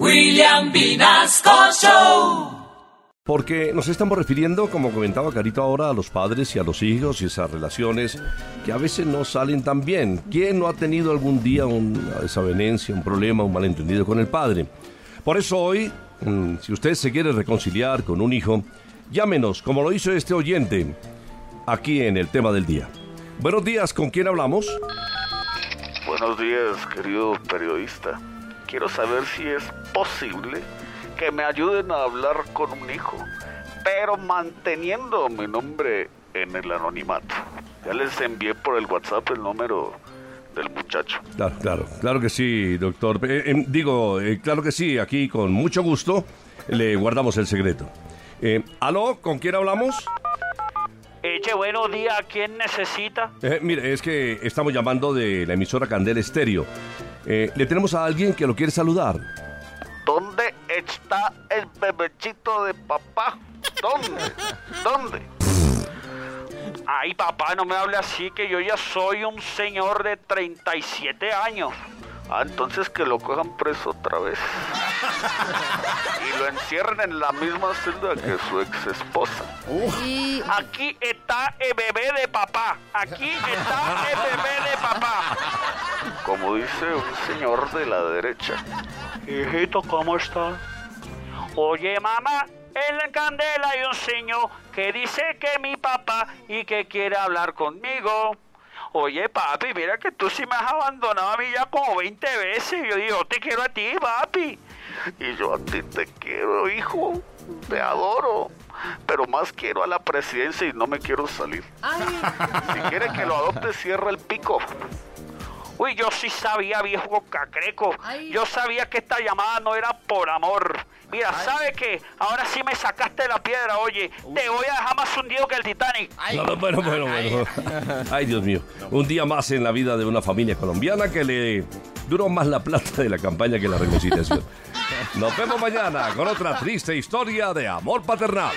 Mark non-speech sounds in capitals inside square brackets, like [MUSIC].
William Vinasco Show. Porque nos estamos refiriendo, como comentaba Carito ahora, a los padres y a los hijos y esas relaciones que a veces no salen tan bien. ¿Quién no ha tenido algún día una desavenencia, un problema, un malentendido con el padre? Por eso hoy, mm, si usted se quiere reconciliar con un hijo, llámenos, como lo hizo este oyente, aquí en el tema del día. Buenos días, ¿con quién hablamos? Buenos días, querido periodista. Quiero saber si es posible que me ayuden a hablar con un hijo, pero manteniendo mi nombre en el anonimato. Ya les envié por el WhatsApp el número del muchacho. Claro, claro, claro que sí, doctor. Eh, eh, digo, eh, claro que sí, aquí con mucho gusto le guardamos el secreto. Eh, ¿Aló? ¿Con quién hablamos? Eche, buenos días. ¿Quién necesita? Eh, mire, es que estamos llamando de la emisora Candel Estéreo. Eh, le tenemos a alguien que lo quiere saludar. ¿Dónde está el bebechito de papá? ¿Dónde? ¿Dónde? Ay, papá, no me hable así, que yo ya soy un señor de 37 años. Ah, entonces que lo cojan preso otra vez. Y lo encierren en la misma celda que su ex esposa. Y Aquí está el bebé de papá. Aquí está el bebé de papá. Como dice un señor de la derecha. Hijito, ¿cómo está? Oye, mamá, en la candela hay un señor que dice que es mi papá y que quiere hablar conmigo. Oye, papi, mira que tú sí me has abandonado a mí ya como 20 veces. Yo digo, te quiero a ti, papi. Y yo a ti te quiero, hijo. Te adoro. Pero más quiero a la presidencia y no me quiero salir. ay, Si quiere que lo adopte, cierra el pico. Uy, yo sí sabía, viejo cacreco. Ay. Yo sabía que esta llamada no era por amor. Mira, ¿sabe qué? Ahora sí me sacaste la piedra, oye. Te voy a dejar más hundido que el Titanic. ay. No, no, bueno, bueno, bueno. [LAUGHS] Ay, Dios mío. Un día más en la vida de una familia colombiana que le duró más la plata de la campaña que la reconciliación. [LAUGHS] Nos vemos mañana con otra triste historia de amor paternal.